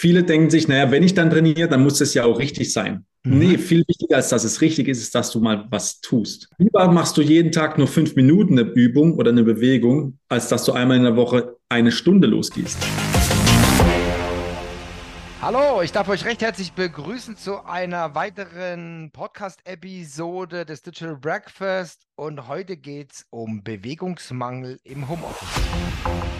viele denken sich, naja, wenn ich dann trainiere, dann muss es ja auch richtig sein. Mhm. Nee, viel wichtiger als dass es richtig ist, ist, dass du mal was tust. Lieber machst du jeden Tag nur fünf Minuten eine Übung oder eine Bewegung, als dass du einmal in der Woche eine Stunde losgehst. Hallo, ich darf euch recht herzlich begrüßen zu einer weiteren Podcast-Episode des Digital Breakfast. Und heute geht es um Bewegungsmangel im Homeoffice.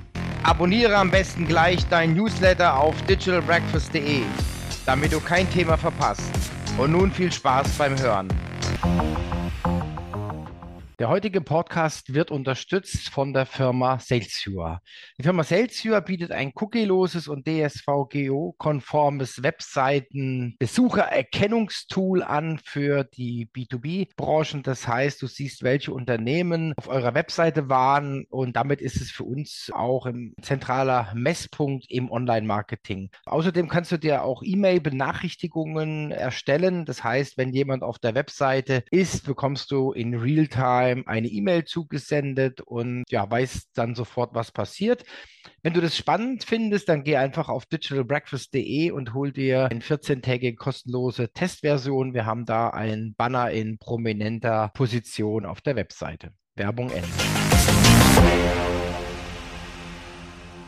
Abonniere am besten gleich dein Newsletter auf digitalbreakfast.de, damit du kein Thema verpasst. Und nun viel Spaß beim Hören. Der heutige Podcast wird unterstützt von der Firma Salesviewer. Die Firma Salesviewer bietet ein cookieloses und DSVGO-konformes Webseiten-Besuchererkennungstool an für die B2B-Branchen. Das heißt, du siehst, welche Unternehmen auf eurer Webseite waren und damit ist es für uns auch ein zentraler Messpunkt im Online-Marketing. Außerdem kannst du dir auch E-Mail-Benachrichtigungen erstellen. Das heißt, wenn jemand auf der Webseite ist, bekommst du in Realtime Time eine E-Mail zugesendet und ja, weiß dann sofort, was passiert. Wenn du das spannend findest, dann geh einfach auf digitalbreakfast.de und hol dir eine 14-tägige kostenlose Testversion. Wir haben da ein Banner in prominenter Position auf der Webseite. Werbung Ende.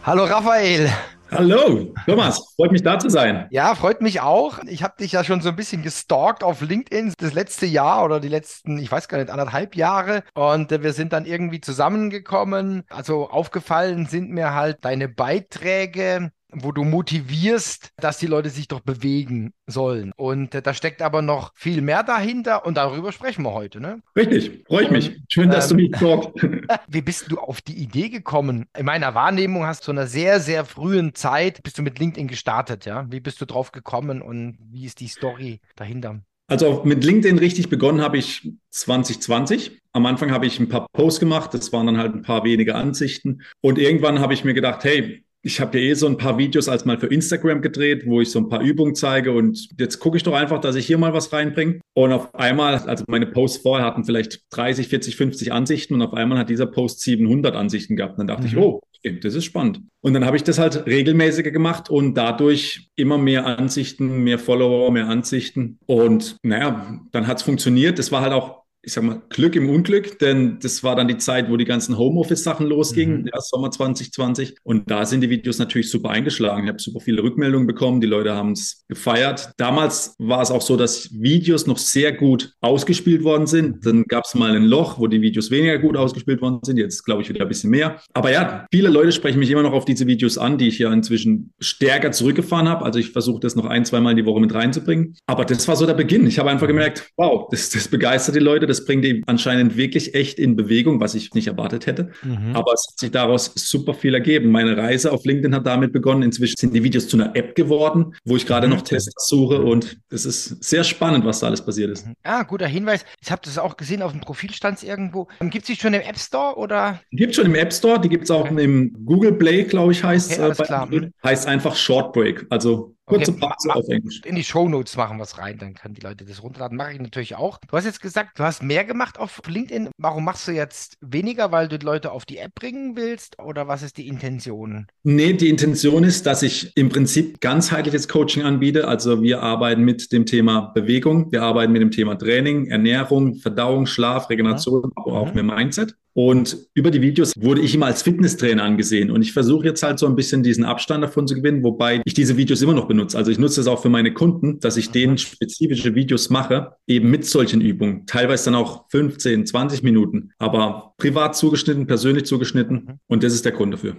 Hallo Raphael. Hallo, Thomas, freut mich da zu sein. Ja, freut mich auch. Ich habe dich ja schon so ein bisschen gestalkt auf LinkedIn das letzte Jahr oder die letzten, ich weiß gar nicht, anderthalb Jahre. Und äh, wir sind dann irgendwie zusammengekommen. Also aufgefallen sind mir halt deine Beiträge wo du motivierst, dass die Leute sich doch bewegen sollen. Und äh, da steckt aber noch viel mehr dahinter und darüber sprechen wir heute. Ne? Richtig, freue ich mich. Schön, dass ähm, du mich talkst. Wie bist du auf die Idee gekommen? In meiner Wahrnehmung hast du in einer sehr, sehr frühen Zeit, bist du mit LinkedIn gestartet. Ja? Wie bist du drauf gekommen und wie ist die Story dahinter? Also mit LinkedIn richtig begonnen habe ich 2020. Am Anfang habe ich ein paar Posts gemacht, das waren dann halt ein paar wenige Ansichten. Und irgendwann habe ich mir gedacht, hey, ich habe ja eh so ein paar Videos als mal für Instagram gedreht, wo ich so ein paar Übungen zeige und jetzt gucke ich doch einfach, dass ich hier mal was reinbringe. Und auf einmal, also meine Posts vorher hatten vielleicht 30, 40, 50 Ansichten und auf einmal hat dieser Post 700 Ansichten gehabt. Und dann dachte mhm. ich, oh, okay, das ist spannend. Und dann habe ich das halt regelmäßiger gemacht und dadurch immer mehr Ansichten, mehr Follower, mehr Ansichten. Und naja, dann hat es funktioniert. Das war halt auch ich sag mal, Glück im Unglück, denn das war dann die Zeit, wo die ganzen Homeoffice-Sachen losgingen, mhm. ja, Sommer 2020. Und da sind die Videos natürlich super eingeschlagen. Ich habe super viele Rückmeldungen bekommen, die Leute haben es gefeiert. Damals war es auch so, dass Videos noch sehr gut ausgespielt worden sind. Dann gab es mal ein Loch, wo die Videos weniger gut ausgespielt worden sind. Jetzt glaube ich wieder ein bisschen mehr. Aber ja, viele Leute sprechen mich immer noch auf diese Videos an, die ich ja inzwischen stärker zurückgefahren habe. Also ich versuche das noch ein, zweimal die Woche mit reinzubringen. Aber das war so der Beginn. Ich habe einfach gemerkt, wow, das, das begeistert die Leute das bringt ihn anscheinend wirklich echt in Bewegung, was ich nicht erwartet hätte. Mhm. Aber es hat sich daraus super viel ergeben. Meine Reise auf LinkedIn hat damit begonnen. Inzwischen sind die Videos zu einer App geworden, wo ich gerade mhm. noch Tests suche und es ist sehr spannend, was da alles passiert ist. Mhm. Ah, guter Hinweis. Ich habe das auch gesehen auf dem Profil stand es irgendwo. Gibt es die schon im App Store oder? Gibt es schon im App Store. Die gibt es auch okay. im Google Play, glaube ich, heißt okay, äh. Heißt einfach Short Break. Also Kurze okay, Pause auf Englisch. In die Shownotes machen wir es rein, dann können die Leute das runterladen. Mache ich natürlich auch. Du hast jetzt gesagt, du hast mehr gemacht auf LinkedIn. Warum machst du jetzt weniger, weil du die Leute auf die App bringen willst? Oder was ist die Intention? Nee, die Intention ist, dass ich im Prinzip ganzheitliches Coaching anbiete. Also wir arbeiten mit dem Thema Bewegung, wir arbeiten mit dem Thema Training, Ernährung, Verdauung, Schlaf, Regeneration, ja. aber auch mhm. mit Mindset. Und über die Videos wurde ich immer als Fitnesstrainer angesehen. Und ich versuche jetzt halt so ein bisschen diesen Abstand davon zu gewinnen, wobei ich diese Videos immer noch benutze. Also ich nutze es auch für meine Kunden, dass ich denen spezifische Videos mache, eben mit solchen Übungen. Teilweise dann auch 15, 20 Minuten, aber privat zugeschnitten, persönlich zugeschnitten. Mhm. Und das ist der Grund dafür.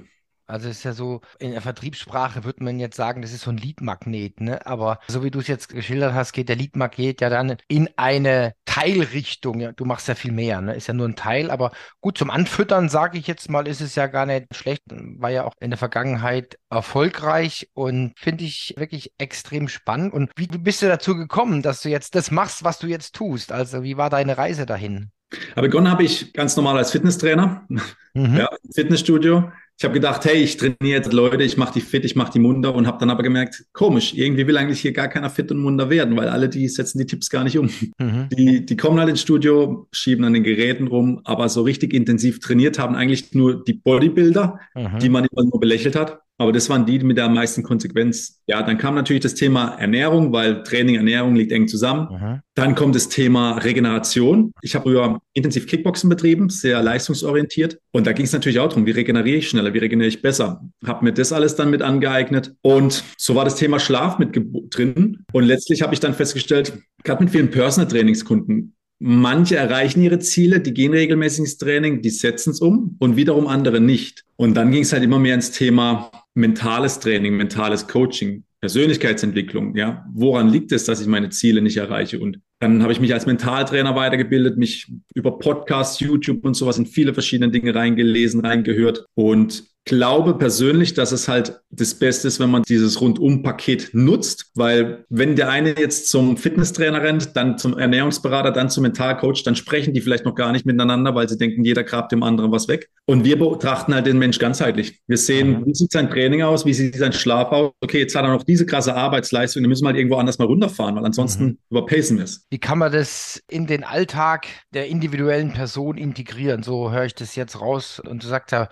Also es ist ja so, in der Vertriebssprache würde man jetzt sagen, das ist so ein Leadmagnet, ne? Aber so wie du es jetzt geschildert hast, geht der Leadmagnet ja dann in eine Teilrichtung. Ja, du machst ja viel mehr, ne? Ist ja nur ein Teil, aber gut, zum Anfüttern, sage ich jetzt mal, ist es ja gar nicht schlecht. War ja auch in der Vergangenheit erfolgreich und finde ich wirklich extrem spannend. Und wie bist du dazu gekommen, dass du jetzt das machst, was du jetzt tust? Also, wie war deine Reise dahin? Aber begonnen habe ich ganz normal als Fitnesstrainer, mhm. ja, Fitnessstudio ich habe gedacht, hey, ich trainiere jetzt Leute, ich mache die fit, ich mache die munter und habe dann aber gemerkt, komisch, irgendwie will eigentlich hier gar keiner fit und munter werden, weil alle, die setzen die Tipps gar nicht um. Mhm. Die, die kommen halt ins Studio, schieben an den Geräten rum, aber so richtig intensiv trainiert haben eigentlich nur die Bodybuilder, mhm. die man immer nur belächelt hat. Aber das waren die mit der meisten Konsequenz. Ja, dann kam natürlich das Thema Ernährung, weil Training, Ernährung liegt eng zusammen. Mhm. Dann kommt das Thema Regeneration. Ich habe früher intensiv Kickboxen betrieben, sehr leistungsorientiert. Und da ging es natürlich auch darum, wie regeneriere ich schneller, wie regeneriere ich besser. Habe mir das alles dann mit angeeignet. Und so war das Thema Schlaf mit drin. Und letztlich habe ich dann festgestellt, gerade mit vielen Personal Trainingskunden, Manche erreichen ihre Ziele, die gehen regelmäßig ins Training, die setzen es um und wiederum andere nicht. Und dann ging es halt immer mehr ins Thema mentales Training, mentales Coaching, Persönlichkeitsentwicklung. Ja, woran liegt es, dass ich meine Ziele nicht erreiche? Und dann habe ich mich als Mentaltrainer weitergebildet, mich über Podcasts, YouTube und sowas in viele verschiedene Dinge reingelesen, reingehört und glaube persönlich, dass es halt das Beste ist, wenn man dieses Rundum-Paket nutzt, weil wenn der eine jetzt zum Fitnesstrainer rennt, dann zum Ernährungsberater, dann zum Mentalcoach, dann sprechen die vielleicht noch gar nicht miteinander, weil sie denken, jeder grabt dem anderen was weg. Und wir betrachten halt den Mensch ganzheitlich. Wir sehen, mhm. wie sieht sein Training aus, wie sieht sein Schlaf aus. Okay, jetzt hat er noch diese krasse Arbeitsleistung, dann müssen wir halt irgendwo anders mal runterfahren, weil ansonsten mhm. überpacen wir es. Wie kann man das in den Alltag der individuellen Person integrieren? So höre ich das jetzt raus. Und du sagst ja,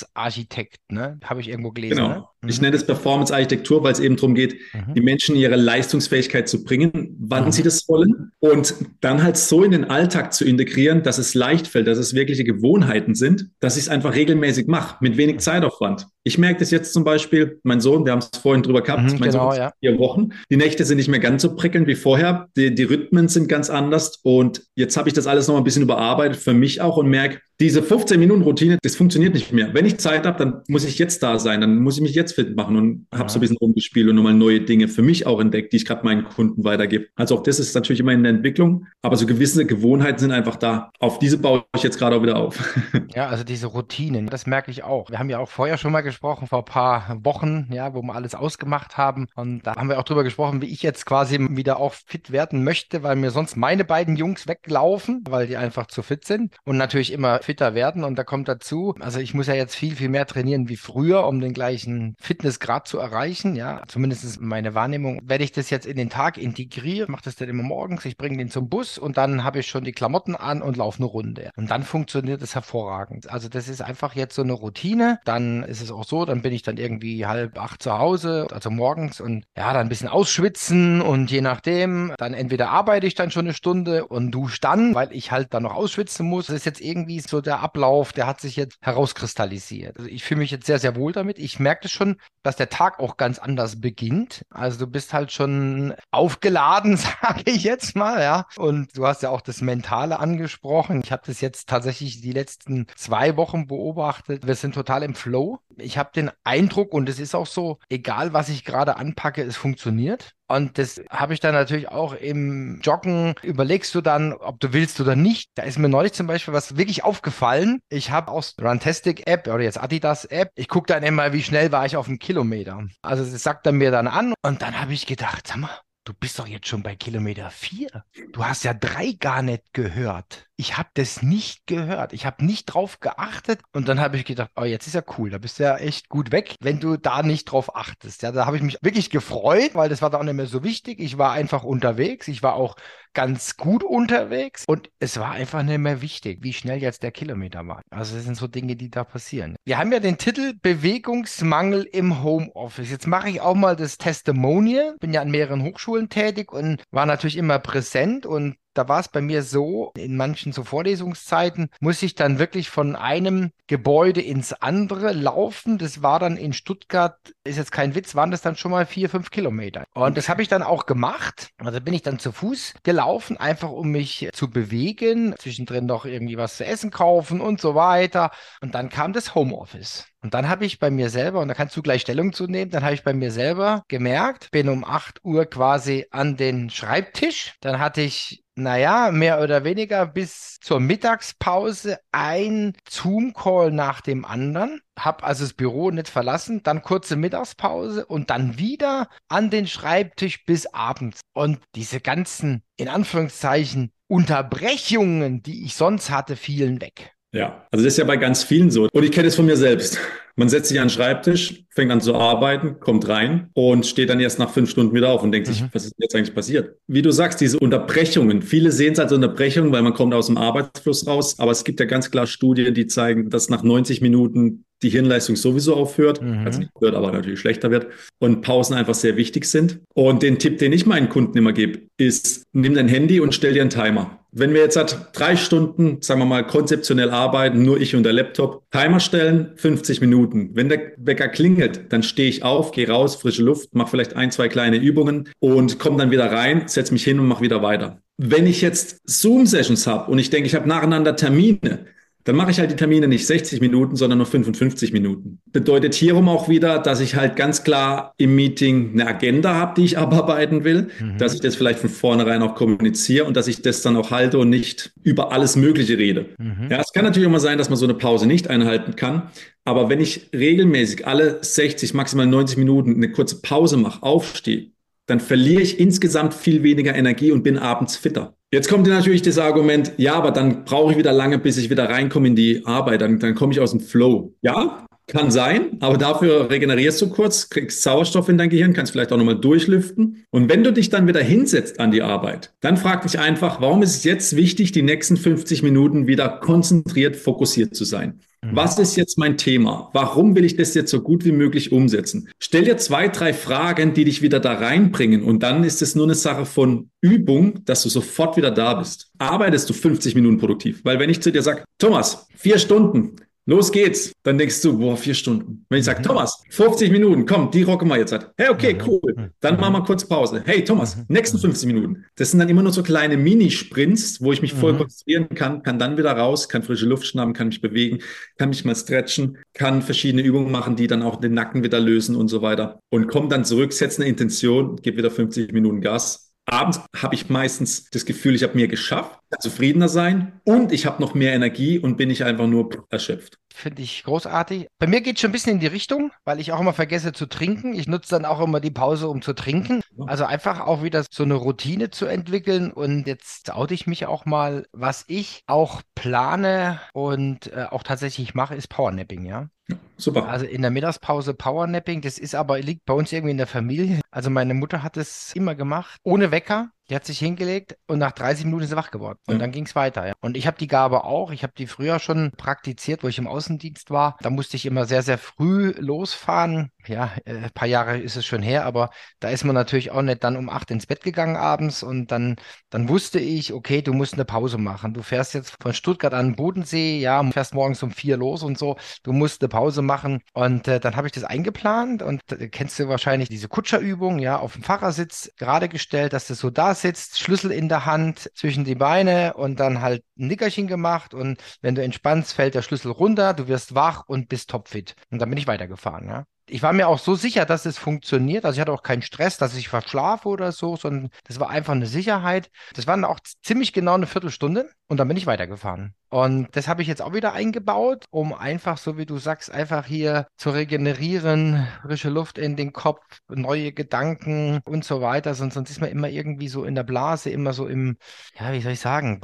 Performance-Architekt, ne? Habe ich irgendwo gelesen. Genau. Ne? Ich nenne es Performance-Architektur, weil es eben darum geht, mhm. die Menschen ihre Leistungsfähigkeit zu bringen, wann mhm. sie das wollen und dann halt so in den Alltag zu integrieren, dass es leicht fällt, dass es wirkliche Gewohnheiten sind, dass ich es einfach regelmäßig mache, mit wenig mhm. Zeitaufwand. Ich merke das jetzt zum Beispiel, mein Sohn, wir haben es vorhin drüber gehabt, mhm, mein genau, Sohn ja. vier Wochen. Die Nächte sind nicht mehr ganz so prickelnd wie vorher, die, die Rhythmen sind ganz anders und jetzt habe ich das alles noch ein bisschen überarbeitet für mich auch und merke, diese 15 Minuten Routine, das funktioniert nicht mehr. Wenn ich Zeit habe, dann muss ich jetzt da sein, dann muss ich mich jetzt fit machen und ja. habe so ein bisschen rumgespielt und nochmal neue Dinge für mich auch entdeckt, die ich gerade meinen Kunden weitergebe. Also auch das ist natürlich immer in der Entwicklung, aber so gewisse Gewohnheiten sind einfach da. Auf diese baue ich jetzt gerade auch wieder auf. Ja, also diese Routinen, das merke ich auch. Wir haben ja auch vorher schon mal gesprochen, vor ein paar Wochen, ja, wo wir alles ausgemacht haben. Und da haben wir auch drüber gesprochen, wie ich jetzt quasi wieder auch fit werden möchte, weil mir sonst meine beiden Jungs weglaufen, weil die einfach zu fit sind und natürlich immer fitter werden. Und da kommt dazu, also ich muss ja jetzt viel, viel mehr trainieren wie früher, um den gleichen Fitnessgrad zu erreichen. Ja, zumindest meine Wahrnehmung. Werde ich das jetzt in den Tag integrieren, mache das dann immer morgens, ich bringe den zum Bus und dann habe ich schon die Klamotten an und laufe eine Runde. Und dann funktioniert es hervorragend. Also das ist einfach jetzt so eine Routine. Dann ist es auch so, dann bin ich dann irgendwie halb acht zu Hause, also morgens und ja, dann ein bisschen ausschwitzen und je nachdem, dann entweder arbeite ich dann schon eine Stunde und dusche dann, weil ich halt dann noch ausschwitzen muss. Das ist jetzt irgendwie so der Ablauf, der hat sich jetzt herauskristallisiert. Also ich fühle mich jetzt sehr, sehr wohl damit. Ich merke das schon, dass der Tag auch ganz anders beginnt. Also du bist halt schon aufgeladen, sage ich jetzt mal, ja. Und du hast ja auch das Mentale angesprochen. Ich habe das jetzt tatsächlich die letzten zwei Wochen beobachtet. Wir sind total im Flow. Ich habe den Eindruck, und es ist auch so, egal was ich gerade anpacke, es funktioniert. Und das habe ich dann natürlich auch im Joggen. Überlegst du dann, ob du willst oder nicht. Da ist mir neulich zum Beispiel was wirklich aufgefallen. Ich habe aus Runtastic App oder jetzt Adidas App, ich gucke dann immer, wie schnell war ich auf dem Kilometer. Also das sagt er mir dann an. Und dann habe ich gedacht, sag mal, du bist doch jetzt schon bei Kilometer 4. Du hast ja drei gar nicht gehört. Ich habe das nicht gehört. Ich habe nicht drauf geachtet. Und dann habe ich gedacht, oh, jetzt ist ja cool. Da bist du ja echt gut weg, wenn du da nicht drauf achtest. Ja, da habe ich mich wirklich gefreut, weil das war dann auch nicht mehr so wichtig. Ich war einfach unterwegs. Ich war auch ganz gut unterwegs und es war einfach nicht mehr wichtig, wie schnell jetzt der Kilometer war. Also das sind so Dinge, die da passieren. Wir haben ja den Titel Bewegungsmangel im Homeoffice. Jetzt mache ich auch mal das Testimonial. Bin ja an mehreren Hochschulen tätig und war natürlich immer präsent und da war es bei mir so, in manchen so Vorlesungszeiten muss ich dann wirklich von einem Gebäude ins andere laufen. Das war dann in Stuttgart, ist jetzt kein Witz, waren das dann schon mal vier, fünf Kilometer. Und das habe ich dann auch gemacht. Also bin ich dann zu Fuß gelaufen, einfach um mich zu bewegen, zwischendrin noch irgendwie was zu essen kaufen und so weiter. Und dann kam das Homeoffice. Und dann habe ich bei mir selber, und da kannst du gleich Stellung zu nehmen, dann habe ich bei mir selber gemerkt, bin um 8 Uhr quasi an den Schreibtisch. Dann hatte ich naja, mehr oder weniger bis zur Mittagspause ein Zoom-Call nach dem anderen. Hab also das Büro nicht verlassen, dann kurze Mittagspause und dann wieder an den Schreibtisch bis abends. Und diese ganzen, in Anführungszeichen, Unterbrechungen, die ich sonst hatte, fielen weg. Ja, also das ist ja bei ganz vielen so. Und ich kenne es von mir selbst. Man setzt sich an den Schreibtisch, fängt an zu arbeiten, kommt rein und steht dann erst nach fünf Stunden wieder auf und denkt mhm. sich, was ist jetzt eigentlich passiert? Wie du sagst, diese Unterbrechungen. Viele sehen es als Unterbrechung, weil man kommt aus dem Arbeitsfluss raus. Aber es gibt ja ganz klar Studien, die zeigen, dass nach 90 Minuten die Hirnleistung sowieso aufhört, mhm. also nicht wird, aber natürlich schlechter wird und Pausen einfach sehr wichtig sind. Und den Tipp, den ich meinen Kunden immer gebe, ist, nimm dein Handy und stell dir einen Timer. Wenn wir jetzt halt drei Stunden, sagen wir mal, konzeptionell arbeiten, nur ich und der Laptop, Timer stellen, 50 Minuten. Wenn der Wecker klingelt, dann stehe ich auf, gehe raus, frische Luft, mache vielleicht ein, zwei kleine Übungen und komme dann wieder rein, setze mich hin und mache wieder weiter. Wenn ich jetzt Zoom-Sessions habe und ich denke, ich habe nacheinander Termine, dann mache ich halt die Termine nicht 60 Minuten, sondern nur 55 Minuten. Bedeutet hierum auch wieder, dass ich halt ganz klar im Meeting eine Agenda habe, die ich abarbeiten will, mhm. dass ich das vielleicht von vornherein auch kommuniziere und dass ich das dann auch halte und nicht über alles Mögliche rede. Mhm. Ja, es kann natürlich auch mal sein, dass man so eine Pause nicht einhalten kann. Aber wenn ich regelmäßig alle 60, maximal 90 Minuten eine kurze Pause mache, aufstehe, dann verliere ich insgesamt viel weniger Energie und bin abends fitter. Jetzt kommt natürlich das Argument, ja, aber dann brauche ich wieder lange, bis ich wieder reinkomme in die Arbeit, dann, dann komme ich aus dem Flow. Ja, kann sein, aber dafür regenerierst du kurz, kriegst Sauerstoff in dein Gehirn, kannst vielleicht auch nochmal durchlüften. Und wenn du dich dann wieder hinsetzt an die Arbeit, dann frag dich einfach, warum ist es jetzt wichtig, die nächsten 50 Minuten wieder konzentriert, fokussiert zu sein? Mhm. Was ist jetzt mein Thema? Warum will ich das jetzt so gut wie möglich umsetzen? Stell dir zwei, drei Fragen, die dich wieder da reinbringen und dann ist es nur eine Sache von Übung, dass du sofort wieder da bist. Arbeitest du 50 Minuten produktiv? Weil wenn ich zu dir sage, Thomas, vier Stunden, Los geht's. Dann denkst du, boah, vier Stunden. Wenn ich sage, mhm. Thomas, 50 Minuten, komm, die rocken wir jetzt halt. Hey, okay, mhm. cool. Dann machen wir kurz Pause. Hey, Thomas, mhm. nächsten 50 Minuten. Das sind dann immer nur so kleine Mini-Sprints, wo ich mich voll konzentrieren kann, kann dann wieder raus, kann frische Luft schnappen, kann mich bewegen, kann mich mal stretchen, kann verschiedene Übungen machen, die dann auch den Nacken wieder lösen und so weiter. Und komm dann zurück, setze eine Intention, gebe wieder 50 Minuten Gas abends habe ich meistens das Gefühl, ich habe mir geschafft, zufriedener sein und ich habe noch mehr Energie und bin ich einfach nur erschöpft. Finde ich großartig. Bei mir geht es schon ein bisschen in die Richtung, weil ich auch immer vergesse zu trinken. Ich nutze dann auch immer die Pause, um zu trinken. Also einfach auch wieder so eine Routine zu entwickeln. Und jetzt oute ich mich auch mal, was ich auch plane und äh, auch tatsächlich mache, ist Powernapping, ja. Super. Also in der Mittagspause Powernapping, das ist aber, liegt bei uns irgendwie in der Familie. Also meine Mutter hat es immer gemacht, ohne Wecker. Die hat sich hingelegt und nach 30 Minuten ist sie wach geworden. Und ja. dann ging es weiter. Ja. Und ich habe die Gabe auch. Ich habe die früher schon praktiziert, wo ich im Außendienst war. Da musste ich immer sehr, sehr früh losfahren. Ja, äh, ein paar Jahre ist es schon her, aber da ist man natürlich auch nicht dann um acht ins Bett gegangen abends. Und dann, dann wusste ich, okay, du musst eine Pause machen. Du fährst jetzt von Stuttgart an den Bodensee, ja, fährst morgens um vier los und so. Du musst eine Pause machen. Und äh, dann habe ich das eingeplant und äh, kennst du wahrscheinlich diese Kutscherübung, ja, auf dem Fahrersitz gerade gestellt, dass das so da sitzt, Schlüssel in der Hand zwischen die Beine und dann halt ein Nickerchen gemacht und wenn du entspannst, fällt der Schlüssel runter, du wirst wach und bist topfit. Und dann bin ich weitergefahren, ja ich war mir auch so sicher, dass es funktioniert. Also ich hatte auch keinen Stress, dass ich verschlafe oder so, sondern das war einfach eine Sicherheit. Das waren auch ziemlich genau eine Viertelstunde und dann bin ich weitergefahren. Und das habe ich jetzt auch wieder eingebaut, um einfach, so wie du sagst, einfach hier zu regenerieren, frische Luft in den Kopf, neue Gedanken und so weiter. Sonst, sonst ist man immer irgendwie so in der Blase, immer so im, ja, wie soll ich sagen,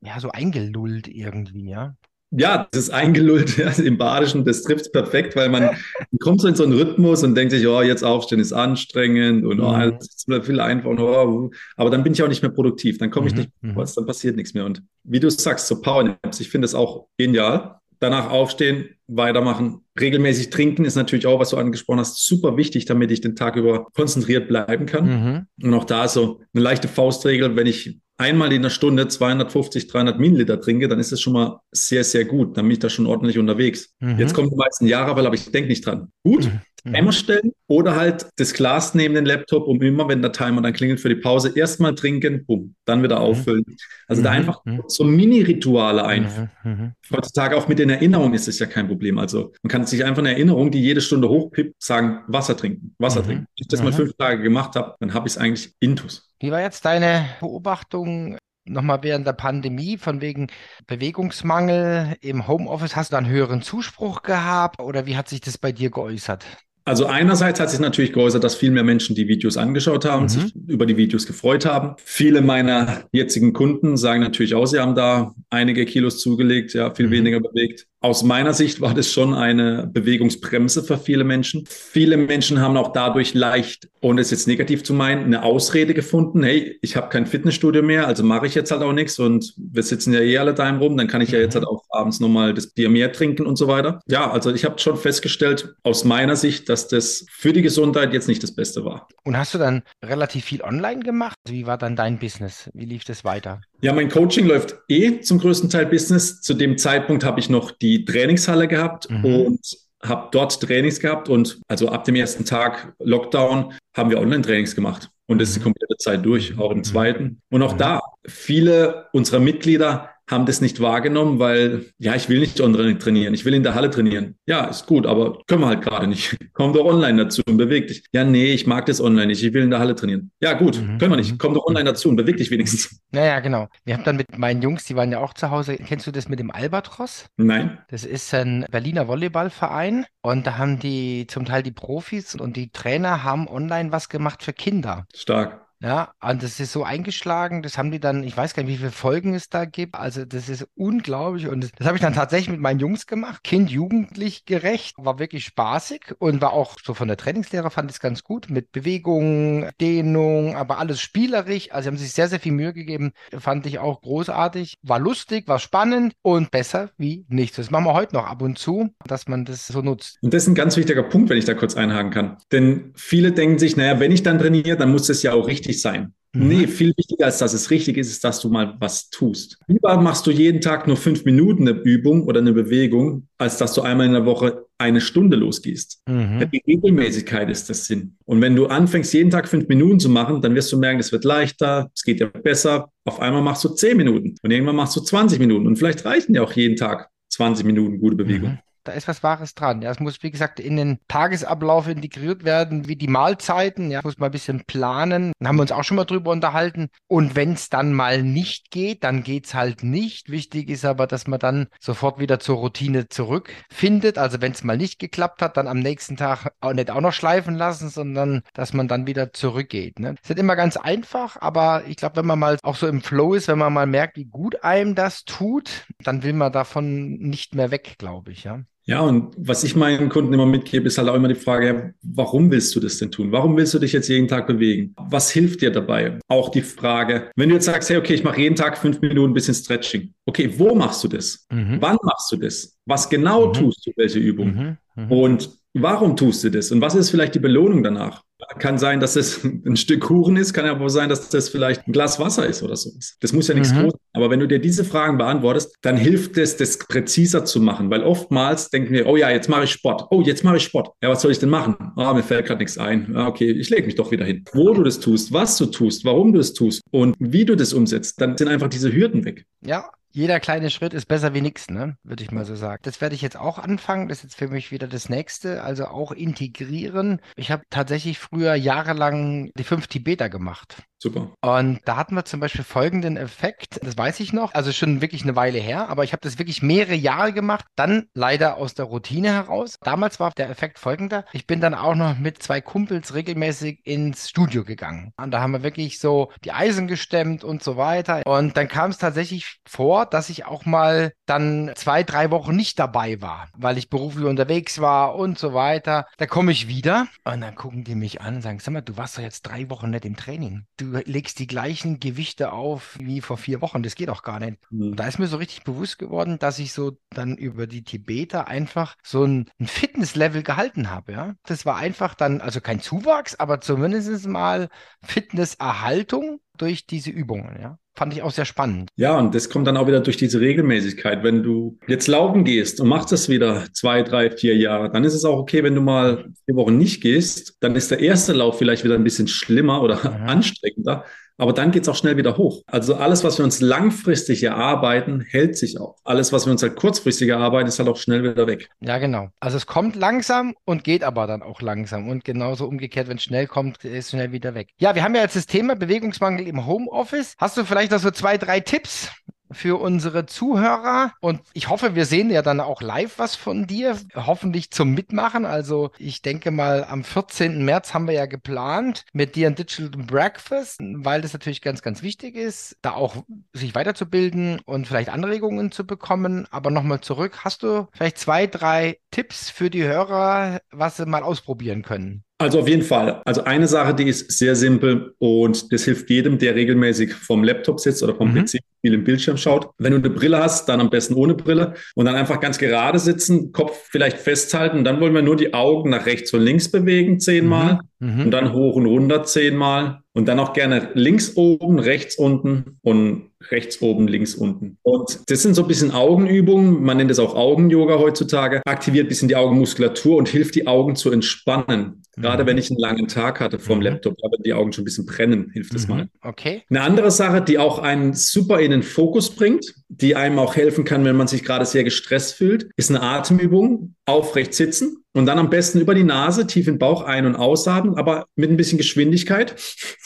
ja, so eingelullt irgendwie, ja. Ja, das ist eingelullt ja, im Badischen, das trifft es perfekt, weil man kommt so in so einen Rhythmus und denkt sich, oh, jetzt aufstehen ist anstrengend und oh, mhm. das ist viel einfacher. Oh, aber dann bin ich auch nicht mehr produktiv, dann komme ich mhm. nicht was, dann passiert nichts mehr. Und wie du sagst, so Powernaps, ich finde es auch genial. Danach aufstehen, weitermachen. Regelmäßig trinken ist natürlich auch, was du angesprochen hast, super wichtig, damit ich den Tag über konzentriert bleiben kann. Mhm. Und auch da ist so eine leichte Faustregel, wenn ich einmal in der Stunde 250, 300 Milliliter trinke, dann ist das schon mal sehr, sehr gut. Dann bin ich da schon ordentlich unterwegs. Mhm. Jetzt kommen die meisten Jahre, aber ich denke nicht dran. Gut, mhm. Timer stellen oder halt das Glas neben den Laptop, um immer, wenn der Timer dann klingelt für die Pause, erstmal trinken, bumm, dann wieder mhm. auffüllen. Also da mhm. einfach mhm. so Mini-Rituale einführen. Heutzutage auch mit den Erinnerungen ist es ja kein Problem. Also man kann sich einfach eine Erinnerung, die jede Stunde hochpippt, sagen, Wasser trinken, Wasser trinken. Wenn ich das mal fünf Tage gemacht habe, dann habe ich es eigentlich intus. Wie war jetzt deine Beobachtung nochmal während der Pandemie von wegen Bewegungsmangel im Homeoffice, hast du da einen höheren Zuspruch gehabt oder wie hat sich das bei dir geäußert? Also einerseits hat sich natürlich geäußert, dass viel mehr Menschen die Videos angeschaut haben, mhm. sich über die Videos gefreut haben. Viele meiner jetzigen Kunden sagen natürlich auch, sie haben da einige Kilos zugelegt, ja, viel mhm. weniger bewegt. Aus meiner Sicht war das schon eine Bewegungsbremse für viele Menschen. Viele Menschen haben auch dadurch leicht, ohne es jetzt negativ zu meinen, eine Ausrede gefunden. Hey, ich habe kein Fitnessstudio mehr, also mache ich jetzt halt auch nichts und wir sitzen ja eh alle daheim rum, dann kann ich ja jetzt halt auch abends nochmal das Bier mehr trinken und so weiter. Ja, also ich habe schon festgestellt, aus meiner Sicht, dass das für die Gesundheit jetzt nicht das Beste war. Und hast du dann relativ viel online gemacht? Wie war dann dein Business? Wie lief das weiter? Ja, mein Coaching läuft eh zum größten Teil Business. Zu dem Zeitpunkt habe ich noch die Trainingshalle gehabt mhm. und habe dort Trainings gehabt und also ab dem ersten Tag Lockdown haben wir Online-Trainings gemacht und das ist die mhm. komplette Zeit durch, auch im mhm. zweiten. Und auch mhm. da, viele unserer Mitglieder haben das nicht wahrgenommen, weil, ja, ich will nicht online trainieren, ich will in der Halle trainieren. Ja, ist gut, aber können wir halt gerade nicht. Komm doch online dazu und beweg dich. Ja, nee, ich mag das online nicht, ich will in der Halle trainieren. Ja, gut, mhm. können wir nicht. Komm doch online dazu und beweg dich wenigstens. Naja, genau. Wir haben dann mit meinen Jungs, die waren ja auch zu Hause, kennst du das mit dem Albatros? Nein. Das ist ein Berliner Volleyballverein und da haben die zum Teil die Profis und die Trainer haben online was gemacht für Kinder. Stark. Ja, und das ist so eingeschlagen, das haben die dann, ich weiß gar nicht, wie viele Folgen es da gibt. Also das ist unglaublich. Und das, das habe ich dann tatsächlich mit meinen Jungs gemacht. Kind, jugendlich gerecht, war wirklich spaßig und war auch so von der Trainingslehre fand ich es ganz gut. Mit Bewegung, Dehnung, aber alles spielerisch. Also sie haben sich sehr, sehr viel Mühe gegeben. Fand ich auch großartig. War lustig, war spannend und besser wie nichts. Das machen wir heute noch ab und zu, dass man das so nutzt. Und das ist ein ganz wichtiger Punkt, wenn ich da kurz einhaken kann. Denn viele denken sich, naja, wenn ich dann trainiere, dann muss das ja auch richtig richtig sein. Mhm. Nee, viel wichtiger als dass es richtig ist, ist, dass du mal was tust. Lieber machst du jeden Tag nur fünf Minuten eine Übung oder eine Bewegung, als dass du einmal in der Woche eine Stunde losgehst. Mhm. Die Regelmäßigkeit ist das Sinn. Und wenn du anfängst, jeden Tag fünf Minuten zu machen, dann wirst du merken, es wird leichter, es geht ja besser. Auf einmal machst du zehn Minuten und irgendwann machst du 20 Minuten und vielleicht reichen ja auch jeden Tag 20 Minuten gute Bewegung. Mhm da ist was Wahres dran. Ja, es muss, wie gesagt, in den Tagesablauf integriert werden, wie die Mahlzeiten. Ja, muss man ein bisschen planen. Dann haben wir uns auch schon mal drüber unterhalten. Und wenn es dann mal nicht geht, dann geht es halt nicht. Wichtig ist aber, dass man dann sofort wieder zur Routine zurückfindet. Also wenn es mal nicht geklappt hat, dann am nächsten Tag auch nicht auch noch schleifen lassen, sondern dass man dann wieder zurückgeht. Ne? ist nicht immer ganz einfach, aber ich glaube, wenn man mal auch so im Flow ist, wenn man mal merkt, wie gut einem das tut, dann will man davon nicht mehr weg, glaube ich. Ja. Ja, und was ich meinen Kunden immer mitgebe, ist halt auch immer die Frage, warum willst du das denn tun? Warum willst du dich jetzt jeden Tag bewegen? Was hilft dir dabei? Auch die Frage, wenn du jetzt sagst, hey, okay, ich mache jeden Tag fünf Minuten ein bisschen Stretching. Okay, wo machst du das? Mhm. Wann machst du das? Was genau mhm. tust du, welche Übung? Mhm. mhm. Und warum tust du das? Und was ist vielleicht die Belohnung danach? Kann sein, dass es ein Stück Kuchen ist, kann aber sein, dass das vielleicht ein Glas Wasser ist oder sowas. Das muss ja nichts mhm. groß sein. Aber wenn du dir diese Fragen beantwortest, dann hilft es, das präziser zu machen, weil oftmals denken wir, oh ja, jetzt mache ich Sport. Oh, jetzt mache ich Sport. Ja, was soll ich denn machen? Ah, oh, mir fällt gerade nichts ein. Ah, okay, ich lege mich doch wieder hin. Wo du das tust, was du tust, warum du es tust und wie du das umsetzt, dann sind einfach diese Hürden weg. Ja, jeder kleine Schritt ist besser wie nichts, ne? Würde ich mal so sagen. Das werde ich jetzt auch anfangen. Das ist jetzt für mich wieder das nächste. Also auch integrieren. Ich habe tatsächlich früher jahrelang die fünf Tibeter gemacht. Super. Und da hatten wir zum Beispiel folgenden Effekt, das weiß ich noch, also schon wirklich eine Weile her, aber ich habe das wirklich mehrere Jahre gemacht, dann leider aus der Routine heraus. Damals war der Effekt folgender, ich bin dann auch noch mit zwei Kumpels regelmäßig ins Studio gegangen. Und da haben wir wirklich so die Eisen gestemmt und so weiter. Und dann kam es tatsächlich vor, dass ich auch mal dann zwei, drei Wochen nicht dabei war, weil ich beruflich unterwegs war und so weiter. Da komme ich wieder und dann gucken die mich an und sagen, sag mal, du warst doch jetzt drei Wochen nicht im Training. Du legst die gleichen Gewichte auf wie vor vier Wochen. Das geht auch gar nicht. Mhm. da ist mir so richtig bewusst geworden, dass ich so dann über die Tibeter einfach so ein, ein Fitnesslevel gehalten habe. Ja? Das war einfach dann, also kein Zuwachs, aber zumindest mal Fitnesserhaltung durch diese Übungen. Ja? Fand ich auch sehr spannend. Ja, und das kommt dann auch wieder durch diese Regelmäßigkeit. Wenn du jetzt laufen gehst und machst das wieder zwei, drei, vier Jahre, dann ist es auch okay, wenn du mal vier Wochen nicht gehst, dann ist der erste Lauf vielleicht wieder ein bisschen schlimmer oder mhm. anstrengender. Aber dann geht es auch schnell wieder hoch. Also alles, was wir uns langfristig erarbeiten, hält sich auch. Alles, was wir uns halt kurzfristig erarbeiten, ist halt auch schnell wieder weg. Ja, genau. Also es kommt langsam und geht aber dann auch langsam. Und genauso umgekehrt, wenn es schnell kommt, ist es schnell wieder weg. Ja, wir haben ja jetzt das Thema Bewegungsmangel im Homeoffice. Hast du vielleicht noch so zwei, drei Tipps, für unsere Zuhörer. Und ich hoffe, wir sehen ja dann auch live was von dir, hoffentlich zum Mitmachen. Also ich denke mal, am 14. März haben wir ja geplant mit dir ein Digital Breakfast, weil das natürlich ganz, ganz wichtig ist, da auch sich weiterzubilden und vielleicht Anregungen zu bekommen. Aber nochmal zurück, hast du vielleicht zwei, drei Tipps für die Hörer, was sie mal ausprobieren können? Also auf jeden Fall. Also eine Sache, die ist sehr simpel und das hilft jedem, der regelmäßig vom Laptop sitzt oder vom mhm. PC viel im Bildschirm schaut. Wenn du eine Brille hast, dann am besten ohne Brille und dann einfach ganz gerade sitzen, Kopf vielleicht festhalten. Dann wollen wir nur die Augen nach rechts und links bewegen zehnmal mhm. mhm. und dann hoch und runter zehnmal und dann auch gerne links oben, rechts unten und rechts oben, links unten. Und das sind so ein bisschen Augenübungen. Man nennt es auch Augen-Yoga heutzutage. Aktiviert ein bisschen die Augenmuskulatur und hilft die Augen zu entspannen. Gerade mhm. wenn ich einen langen Tag hatte vom mhm. Laptop, aber die Augen schon ein bisschen brennen, hilft das mhm. mal. Okay. Eine andere Sache, die auch einen super in den Fokus bringt, die einem auch helfen kann, wenn man sich gerade sehr gestresst fühlt, ist eine Atemübung. Aufrecht sitzen und dann am besten über die Nase tief in den Bauch ein- und ausatmen, aber mit ein bisschen Geschwindigkeit.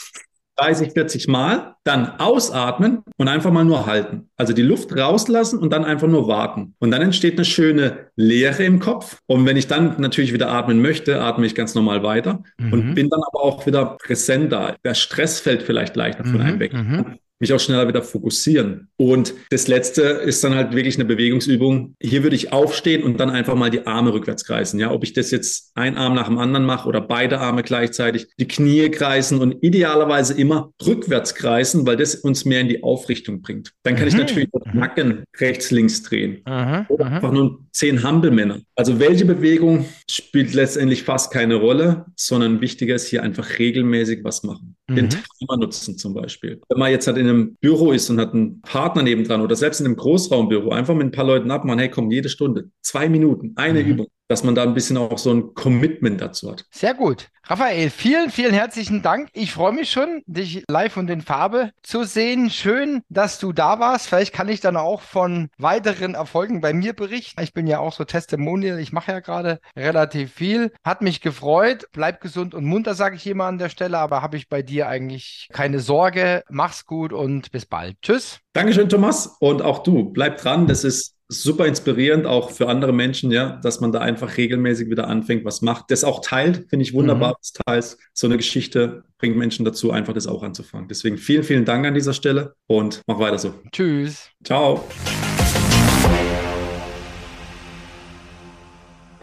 30, 40 Mal, dann ausatmen und einfach mal nur halten. Also die Luft rauslassen und dann einfach nur warten. Und dann entsteht eine schöne Leere im Kopf. Und wenn ich dann natürlich wieder atmen möchte, atme ich ganz normal weiter mhm. und bin dann aber auch wieder präsenter. Der Stress fällt vielleicht leichter von einem mhm. weg. Mhm mich auch schneller wieder fokussieren. Und das letzte ist dann halt wirklich eine Bewegungsübung. Hier würde ich aufstehen und dann einfach mal die Arme rückwärts kreisen. Ja, ob ich das jetzt ein Arm nach dem anderen mache oder beide Arme gleichzeitig, die Knie kreisen und idealerweise immer rückwärts kreisen, weil das uns mehr in die Aufrichtung bringt. Dann kann mhm. ich natürlich den mhm. Nacken rechts, links drehen. Mhm. Oder mhm. einfach nur zehn Hampelmänner. Also welche Bewegung spielt letztendlich fast keine Rolle, sondern wichtiger ist hier einfach regelmäßig was machen. Den mhm. Timer nutzen zum Beispiel. Wenn man jetzt halt in einem Büro ist und hat einen Partner nebendran oder selbst in einem Großraumbüro, einfach mit ein paar Leuten abmachen, hey komm, jede Stunde, zwei Minuten, eine mhm. Übung dass man da ein bisschen auch so ein Commitment dazu hat. Sehr gut. Raphael, vielen, vielen herzlichen Dank. Ich freue mich schon, dich live und in Farbe zu sehen. Schön, dass du da warst. Vielleicht kann ich dann auch von weiteren Erfolgen bei mir berichten. Ich bin ja auch so Testimonial. Ich mache ja gerade relativ viel. Hat mich gefreut. Bleib gesund und munter, sage ich mal an der Stelle. Aber habe ich bei dir eigentlich keine Sorge. Mach's gut und bis bald. Tschüss. Dankeschön, Thomas. Und auch du, bleib dran. Das ist super inspirierend, auch für andere Menschen, ja, dass man da einfach regelmäßig wieder anfängt, was macht. Das auch teilt, finde ich wunderbar, mhm. teils. So eine Geschichte bringt Menschen dazu, einfach das auch anzufangen. Deswegen vielen, vielen Dank an dieser Stelle und mach weiter so. Tschüss. Ciao.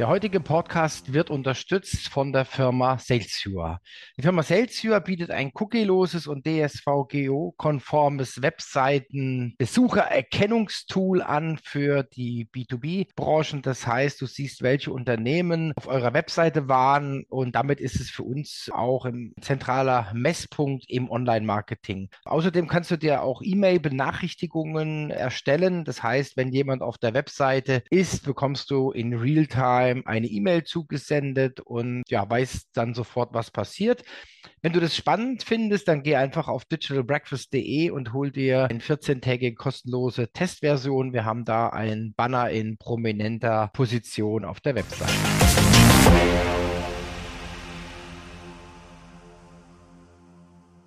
Der heutige Podcast wird unterstützt von der Firma Salesure. Die Firma Salesure bietet ein cookieloses und DSVGO-konformes Webseiten-Besuchererkennungstool an für die B2B-Branchen. Das heißt, du siehst, welche Unternehmen auf eurer Webseite waren und damit ist es für uns auch ein zentraler Messpunkt im Online-Marketing. Außerdem kannst du dir auch E-Mail-Benachrichtigungen erstellen. Das heißt, wenn jemand auf der Webseite ist, bekommst du in Realtime Realtime eine E-Mail zugesendet und ja, weißt dann sofort, was passiert. Wenn du das spannend findest, dann geh einfach auf digitalbreakfast.de und hol dir eine 14-tägige kostenlose Testversion. Wir haben da einen Banner in prominenter Position auf der Website.